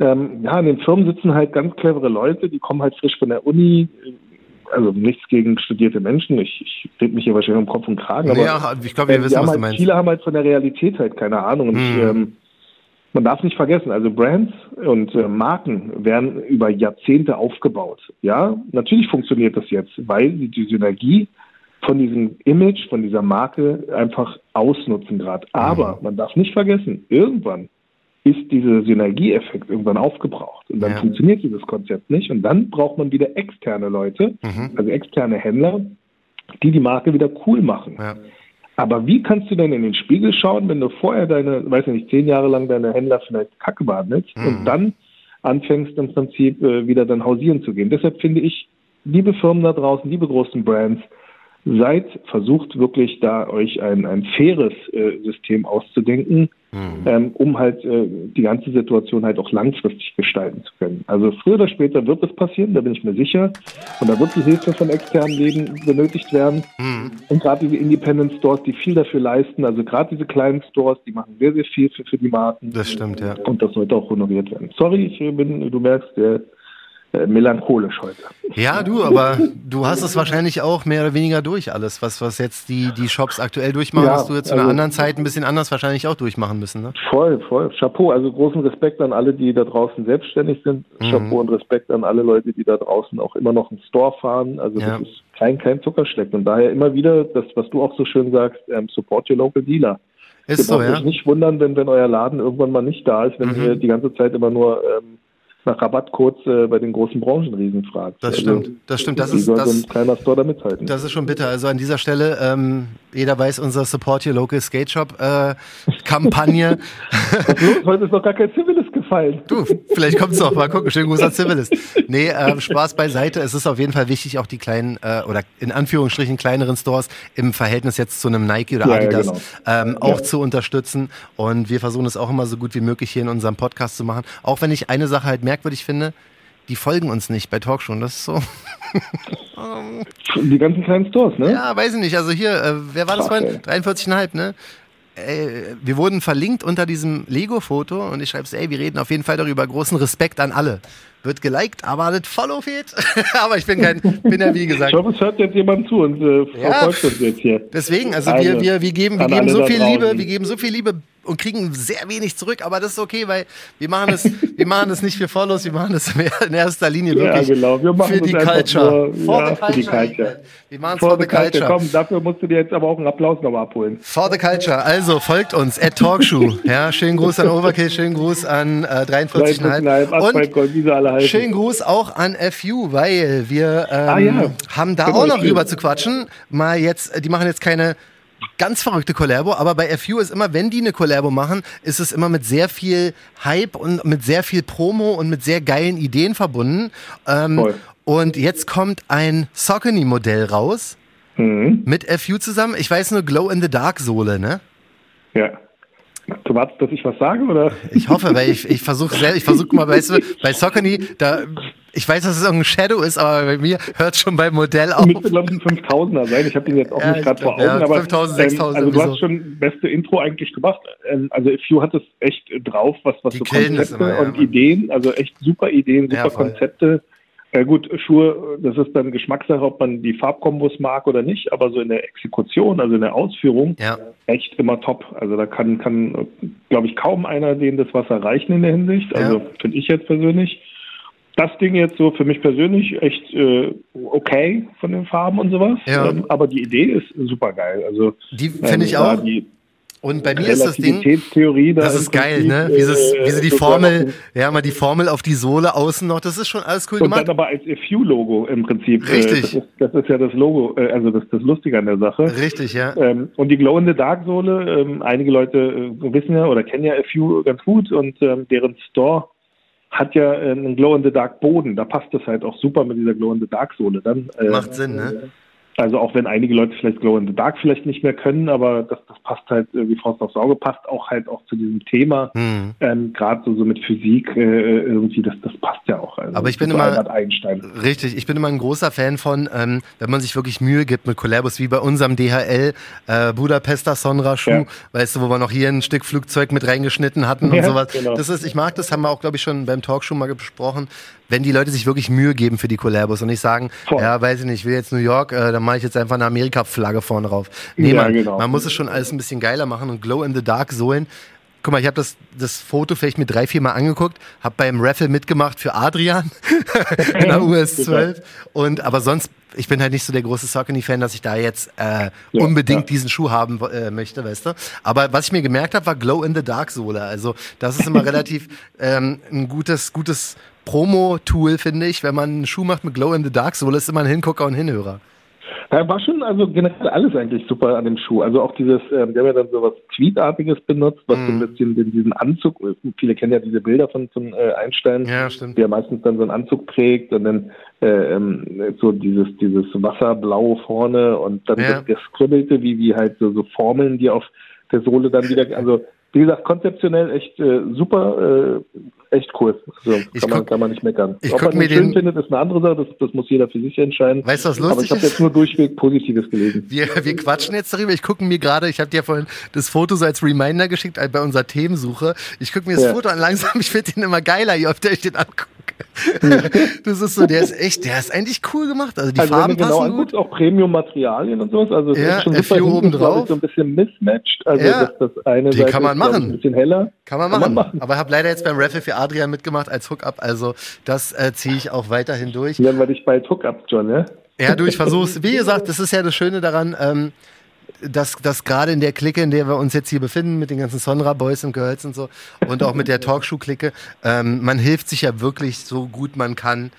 ähm, ja, in den Firmen sitzen halt ganz clevere Leute, die kommen halt frisch von der Uni. Also nichts gegen studierte Menschen. Ich, ich rede mich hier wahrscheinlich um Kopf und Kragen. Aber ja, ich glaube, wir die wissen, was halt, du meinst. Viele haben halt von der Realität halt keine Ahnung. Und ich, Mhm. ähm, man darf nicht vergessen, also Brands und äh, Marken werden über Jahrzehnte aufgebaut. Ja, natürlich funktioniert das jetzt, weil sie die Synergie von diesem Image, von dieser Marke einfach ausnutzen gerade. Aber Mhm. man darf nicht vergessen, irgendwann ist dieser Synergieeffekt irgendwann aufgebraucht. Und dann Ja. funktioniert dieses Konzept nicht. Und dann braucht man wieder externe Leute, Mhm. also externe Händler, die die Marke wieder cool machen. Ja. Aber wie kannst du denn in den Spiegel schauen, wenn du vorher deine, weiß ich nicht, zehn Jahre lang deine Händler vielleicht Kacke behandelst Mhm. und dann anfängst im Prinzip äh, wieder dann hausieren zu gehen? Deshalb finde ich, liebe Firmen da draußen, liebe großen Brands, seid versucht wirklich da euch ein, ein faires äh, System auszudenken, Mhm. ähm, um halt äh, die ganze Situation halt auch langfristig gestalten zu können. Also früher oder später wird es passieren, da bin ich mir sicher. Und da wird die Hilfe von externen Läden benötigt werden. Mhm. Und gerade diese Independent Stores, die viel dafür leisten, also gerade diese kleinen Stores, die machen sehr, sehr viel für, für die Marken. Das stimmt, ja. Und das sollte auch honoriert werden. Sorry, ich bin, du merkst, der melancholisch heute. Ja, du, aber du hast es wahrscheinlich auch mehr oder weniger durch alles, was, was jetzt die, die Shops aktuell durchmachen, Ja, hast du jetzt zu einer also- anderen Zeit ein bisschen anders wahrscheinlich auch durchmachen müssen, ne? Voll, voll. Chapeau. Also großen Respekt an alle, die da draußen selbstständig sind. Mhm. Chapeau und Respekt an alle Leute, die da draußen auch immer noch einen Store fahren. Also Ja. das ist kein, kein Zuckerschleck. Und daher immer wieder das, was du auch so schön sagst, ähm, support your local dealer. Ist Ihr so, braucht ja. nicht wundern, wenn, wenn euer Laden irgendwann mal nicht da ist, wenn Mhm. ihr die ganze Zeit immer nur ähm, nach Rabattcodes äh, bei den großen Branchenriesen fragt. Das Also, stimmt, das stimmt. Das ist, soll so das, ein kleiner Store da mithalten? das ist schon bitter. Also an dieser Stelle, ähm, jeder weiß, unser Support Your Local Skate Shop äh, Kampagne. Was ist los? Heute ist noch gar kein Civilist gefallen. Du, vielleicht kommt's noch. Mal gucken. Schönen Gruß an Civilist. Nee, ähm, Spaß beiseite. Es ist auf jeden Fall wichtig, auch die kleinen äh, oder in Anführungsstrichen kleineren Stores im Verhältnis jetzt zu einem Nike oder Ja, ja, Adidas genau. ähm, auch Ja. zu unterstützen. Und wir versuchen es auch immer so gut wie möglich hier in unserem Podcast zu machen. Auch wenn ich eine Sache halt merkwürdig finde, die folgen uns nicht bei Talkshow. Das ist so. Die ganzen kleinen Stores, ne? Ja, weiß ich nicht. Also hier, äh, wer war das vorhin? 43,5, ne? Ey, wir wurden verlinkt unter diesem Lego-Foto und ich schreibe ey, wir reden auf jeden Fall darüber. Großen Respekt an alle. Wird geliked, aber das Follow fehlt. aber ich bin kein, bin ja wie Ich gesagt. hoffe, es hört jetzt jemand zu und äh, Ja. verfolgt uns jetzt hier. Deswegen, also, Also, wir, wir, wir geben, wir geben so viel. Liebe, wir geben so viel Liebe und kriegen sehr wenig zurück, aber das ist okay, weil wir machen es, wir machen es nicht für Follows, wir machen es in erster Linie Ja, wirklich genau. Wir machen für das die Culture. nur, for ja, the für die culture. Culture. Wir machen es For for the the culture. Komm, dafür musst du dir jetzt aber auch einen Applaus nochmal abholen. For the Culture. Also folgt uns at Talkshow. Ja, schönen Gruß an Overkill, schönen Gruß an äh, 43,5 Asphalt, und schönen Gruß auch an FU, weil wir ähm, Ah, ja. haben da Genau, auch noch rüber zu quatschen. Mal jetzt, die machen jetzt keine ganz verrückte Kollabo, aber bei FU ist immer, wenn die eine Kollabo machen, ist es immer mit sehr viel Hype und mit sehr viel Promo und mit sehr geilen Ideen verbunden. Ähm, Voll. und jetzt kommt ein Saucony-Modell raus Mhm. mit FU zusammen. Ich weiß nur Glow in the Dark Sohle, ne? Ja. Du wartest, dass ich was sage, oder? Ich hoffe, weil ich, ich versuche ich versuche mal, weißt du, bei Soccerny, da, ich weiß, dass es irgendein Shadow ist, aber bei mir hört schon beim Modell auf. Müsste, glaube ich, ein 5000er sein. Ich habe den jetzt auch Ja, nicht gerade vor Augen. ja, aber 5000, 6000 ähm, also du hast schon beste Intro eigentlich gemacht. Ähm, also Few hat es echt drauf, was, was Die so Konzepte immer, ja, und. Ideen, also echt super Ideen, super Ja. Konzepte. Äh, gut, Schuhe, das ist dann Geschmackssache, ob man die Farbkombos mag oder nicht, aber so in der Exekution, also in der Ausführung, Ja. echt immer top. Also da kann, kann glaube ich, kaum einer denen das was erreichen in der Hinsicht. Also Ja. finde ich jetzt persönlich. Das Ding jetzt so für mich persönlich echt äh, okay von den Farben und sowas. Ja. Ähm, aber die Idee ist super geil. Also Die finde ich auch. Die Und bei mir ist das Ding, da das ist geil, Prinzip, ne? Wie, sie- äh, wie sie die Formel, ja, mal die Formel auf die Sohle außen noch, das ist schon alles cool Und dann gemacht. aber als FU-Logo im Prinzip. Richtig. Äh, das, ist, das ist ja das Logo, äh, also das, das Lustige an der Sache. Richtig, ja. Ähm, und die Glow-in-the-Dark-Sohle, ähm, einige Leute äh, wissen ja oder kennen ja FU ganz gut und ähm, deren Store hat ja äh, einen Glow-in-the-Dark-Boden. Da passt es halt auch super mit dieser Glow-in-the-Dark-Sohle. Dann, äh, Macht Sinn, ne? Also auch wenn einige Leute vielleicht Glow in the Dark vielleicht nicht mehr können, aber das, das passt halt äh, wie Faust aufs Auge, passt auch halt auch zu diesem Thema. Hm. Ähm, Gerade so, so mit Physik äh, irgendwie, das, das passt ja auch. Also, Aber ich bin so immer- Einstein. Richtig, ich bin immer ein großer Fan von, ähm, wenn man sich wirklich Mühe gibt mit Collabos, wie bei unserem DHL äh, Budapester Sonra Schuh, Ja. weißt du, wo wir noch hier ein Stück Flugzeug mit reingeschnitten hatten und Ja, sowas. genau. Das ist, ich mag das, haben wir auch, glaube ich, schon beim Talkshow mal besprochen, wenn die Leute sich wirklich Mühe geben für die Collabos und nicht sagen, Voll. ja, weiß ich nicht, ich will jetzt New York, äh, dann mache ich jetzt einfach eine Amerika-Flagge vorne drauf. Nee, Ja, man, genau. man muss es schon alles ein bisschen geiler machen und Glow in the Dark Sohlen. Guck mal, ich habe das, das Foto vielleicht mit drei, vier Mal angeguckt, habe beim Raffle mitgemacht für Adrian in der US 12. Und aber sonst, ich bin halt nicht so der große Saucony-Fan, dass ich da jetzt äh, Ja, unbedingt ja. diesen Schuh haben äh, möchte, weißt du. Aber was ich mir gemerkt habe, war Glow in the Dark Sohle. Also das ist immer relativ ähm, ein gutes, gutes Promo-Tool, finde ich. Wenn man einen Schuh macht mit Glow in the Dark Sohle, ist immer ein Hingucker und Hinhörer. Da war schon also generell alles eigentlich super an dem Schuh. Also auch dieses, ähm, der haben ja dann so was Tweetartiges benutzt, was so Mhm. ein bisschen den, diesen Anzug, äh, viele kennen ja diese Bilder von, von äh, Einstein, Ja, stimmt. der meistens dann so einen Anzug trägt und dann äh, ähm, so dieses dieses Wasserblau vorne und dann Ja. das gescribbelte, wie wie halt so, so Formeln, die auf der Sohle dann wieder, also wie gesagt, konzeptionell echt äh, super, äh, echt cool. Also Ich kann, man, guck- kann man nicht meckern. ich Ob man mir den schön findet, ist eine andere Sache, das, das muss jeder für sich entscheiden. Weißt du, was Aber lustig ich habe jetzt nur durchweg Positives gelesen. Wir, wir quatschen jetzt darüber. Ich gucke mir gerade, ich habe dir vorhin das Foto so als Reminder geschickt äh, bei unserer Themensuche. Ich gucke mir das Ja. Foto an langsam, ich finde den immer geiler, je öfter ich den angucke. das ist so, der ist echt, der ist eigentlich cool gemacht. Also die Also Farben wenn genau passen anguckst, gut. auch Premium-Materialien und sowas. Also es Ja, ist schon FU super oben drauf. so ein bisschen mismatched. Also Ja, das, das eine die Seite kann man machen. ein bisschen heller. Kann man kann machen. man machen. Aber habe leider jetzt beim Raffle für Adrian mitgemacht als Hookup. Also das äh, ziehe ich auch weiterhin durch. Dann werde ich bald Hookup, John, ja? Ja, du, ich versuch's. Wie gesagt, das ist ja das Schöne daran, ähm, dass, dass gerade in der Clique, in der wir uns jetzt hier befinden, mit den ganzen Sonra Boys und Girls und so, und auch mit der Talkshow-Clique, ähm, man hilft sich ja wirklich so gut man kann.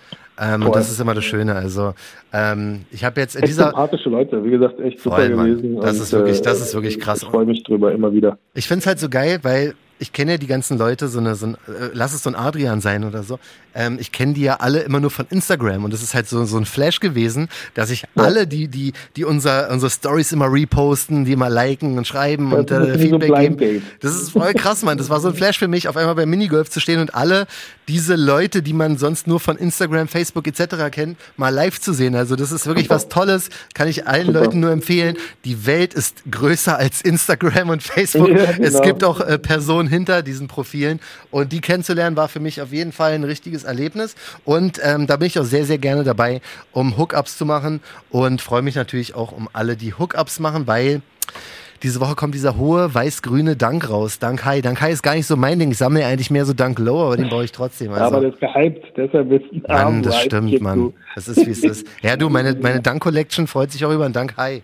Ähm, und das ist immer das Schöne. Also, ähm, ich habe jetzt in Echt dieser. sympathische Leute, wie gesagt, echt super Mann. gewesen. Das und, ist wirklich- äh, das ist wirklich krass. Ich freue mich drüber immer wieder. Ich find's halt so geil, weil ich kenne ja die ganzen Leute, so eine, so ein, äh, lass es so ein Adrian sein oder so. Ähm, ich kenne die ja alle immer nur von Instagram und das ist halt so, so ein Flash gewesen, dass ich alle, die, die, die unser, unsere Stories immer reposten, die immer liken und schreiben Das und äh, wie so Feedback geben. Das ist voll krass, Mann. Das war so ein Flash für mich, auf einmal beim Minigolf zu stehen und alle diese Leute, die man sonst nur von Instagram, Facebook etc. kennt, mal live zu sehen. Also das ist wirklich was Tolles, kann ich allen Super. Leuten nur empfehlen. Die Welt ist größer als Instagram und Facebook. Ja, Es genau. gibt auch äh, Personen hinter diesen Profilen und die kennenzulernen war für mich auf jeden Fall ein richtiges Erlebnis und ähm, da bin ich auch sehr, sehr gerne dabei, um Hookups zu machen und freue mich natürlich auch um alle, die Hookups machen, weil diese Woche kommt dieser hohe weiß-grüne Dank raus. Dank High. Dank High ist gar nicht so mein Ding. Ich sammle eigentlich mehr so Dank Low, aber den brauche ich trotzdem. Also. Aber der ist gehypt, deshalb ist ein Mann, das stimmt, Mann. Das ist, wie es ist. Ja, du, meine, meine Dank Collection freut sich auch über einen Dank High.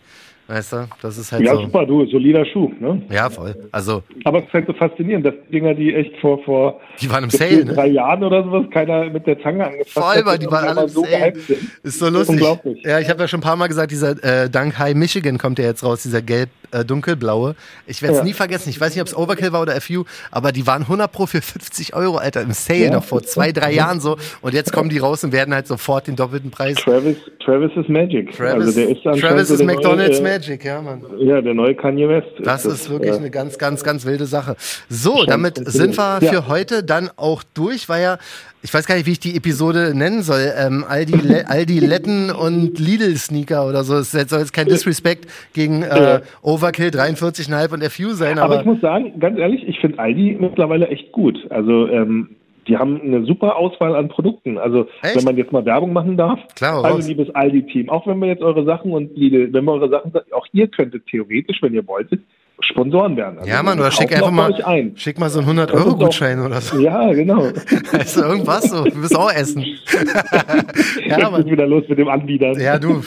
Weißt du, das ist halt Ja, so. super, du, solider Schuh, ne? Ja, voll. Also, Aber es ist halt so faszinierend, dass Dinger, die echt vor, vor die waren im Sale, ne? drei Jahren oder sowas keiner mit der Zange angefasst Voll, hat Mann, die waren alle im so Sale. Ist so lustig. Unglaublich. Ja, ich habe ja schon ein paar Mal gesagt, dieser äh, Dank High Michigan kommt ja jetzt raus, dieser gelb äh, dunkelblaue. Ich werde es Ja. nie vergessen. Ich weiß nicht, ob es Overkill war oder FU, aber die waren 100 pro für 50 Euro, Alter, im Sale Ja. noch vor zwei, drei Jahren so. Und jetzt kommen die raus und werden halt sofort den doppelten Preis. Travis, Travis ist Magic. Travis, also der ist Travis ist McDonald's neue, Magic, ja, Mann. Ja, der neue Kanye West. Das ist wirklich äh, eine ganz, ganz, ganz wilde Sache. So, damit sind wir Ja. für heute dann auch durch, weil ja, ich weiß gar nicht, wie ich die Episode nennen soll. Ähm, Aldi, Le Aldi Letten und Lidl Sneaker oder so. Es soll jetzt kein Disrespect gegen äh, Ja. Overkill 43,5 und FU sein, Aber aber, ich muss sagen, ganz ehrlich, ich finde Aldi mittlerweile echt gut. Also ähm, die haben eine super Auswahl an Produkten. Also Echt? wenn man jetzt mal Werbung machen darf. Klar, also raus. liebes Aldi-Team, auch wenn wir jetzt eure Sachen und Lidl, wenn wir eure Sachen, auch ihr könntet theoretisch, wenn ihr wolltet, Sponsoren werden. Also ja, Mann, wir oder schick einfach mal, ein. schick mal so einen Das ist 100-Euro-Gutschein auch- oder so. Ja, genau. Also irgendwas so. Du willst auch essen. ja, Jetzt Mann. ist wieder los mit dem Anbietern. Ja, du.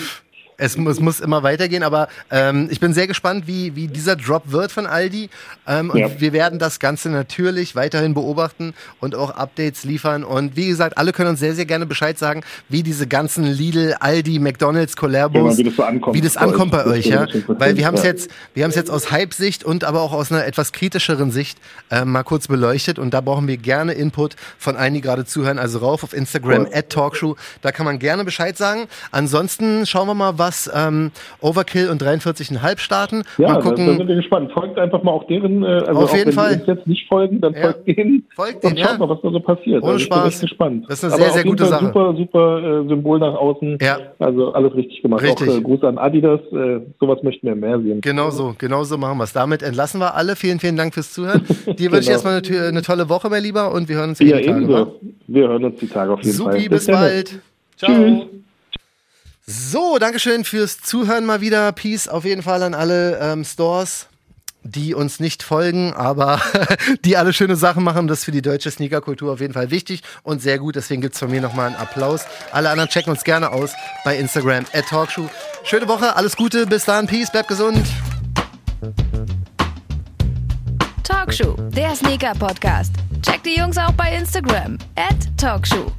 Es muss, muss immer weitergehen, aber ähm, ich bin sehr gespannt, wie, wie dieser Drop wird von Aldi. Ähm, und Ja. wir werden das Ganze natürlich weiterhin beobachten und auch Updates liefern. Und wie gesagt, alle können uns sehr, sehr gerne Bescheid sagen, wie diese ganzen Lidl, Aldi, McDonalds, Collabos, Ja, wie das so ankommt wie das bei euch. ankommt bei euch, ja. Weil wir haben es jetzt, wir haben es jetzt aus Hype-Sicht und aber auch aus einer etwas kritischeren Sicht äh, mal kurz beleuchtet. Und da brauchen wir gerne Input von allen, die gerade zuhören. Also rauf auf Instagram, Cool. at Talkshow. Da kann man gerne Bescheid sagen. Ansonsten schauen wir mal, was ähm, Overkill und 43,5 starten. Ja, mal da, da gucken. sind wir gespannt. Folgt einfach mal auch deren, äh, also Auf auch jeden wenn Fall. die uns jetzt nicht folgen, dann Ja. folgt denen Folgt und denen, schaut ja. mal, was da so passiert. Ohne also ich bin Spaß. echt gespannt. Das ist eine Aber sehr, auf sehr gute Fall Sache. Super, super äh, Symbol nach außen. Ja. Also alles richtig gemacht. Richtig. Auch äh, Gruß an Adidas. Äh, sowas möchten wir mehr sehen. Genau so, genau so machen wir es. Damit entlassen wir alle. Vielen, vielen Dank fürs Zuhören. Dir wünsche ich Genau. erstmal eine, eine tolle Woche, mein Lieber, und wir hören uns Ja, wieder die Tage. ebenso. Wir hören uns die Tage auf jeden Fall. Supi, bis dann. bald. Ciao. Tschüss. So, Dankeschön fürs Zuhören mal wieder. Peace auf jeden Fall an alle ähm, Stores, die uns nicht folgen, aber die alle schöne Sachen machen. Das ist für die deutsche Sneakerkultur auf jeden Fall wichtig und sehr gut. Deswegen gibt's von mir nochmal einen Applaus. Alle anderen checken uns gerne aus bei Instagram at Talkshow. Schöne Woche, alles Gute, bis dann, Peace, bleibt gesund. Talkshow, der Sneaker-Podcast. Checkt die Jungs auch bei Instagram. At Talkshow.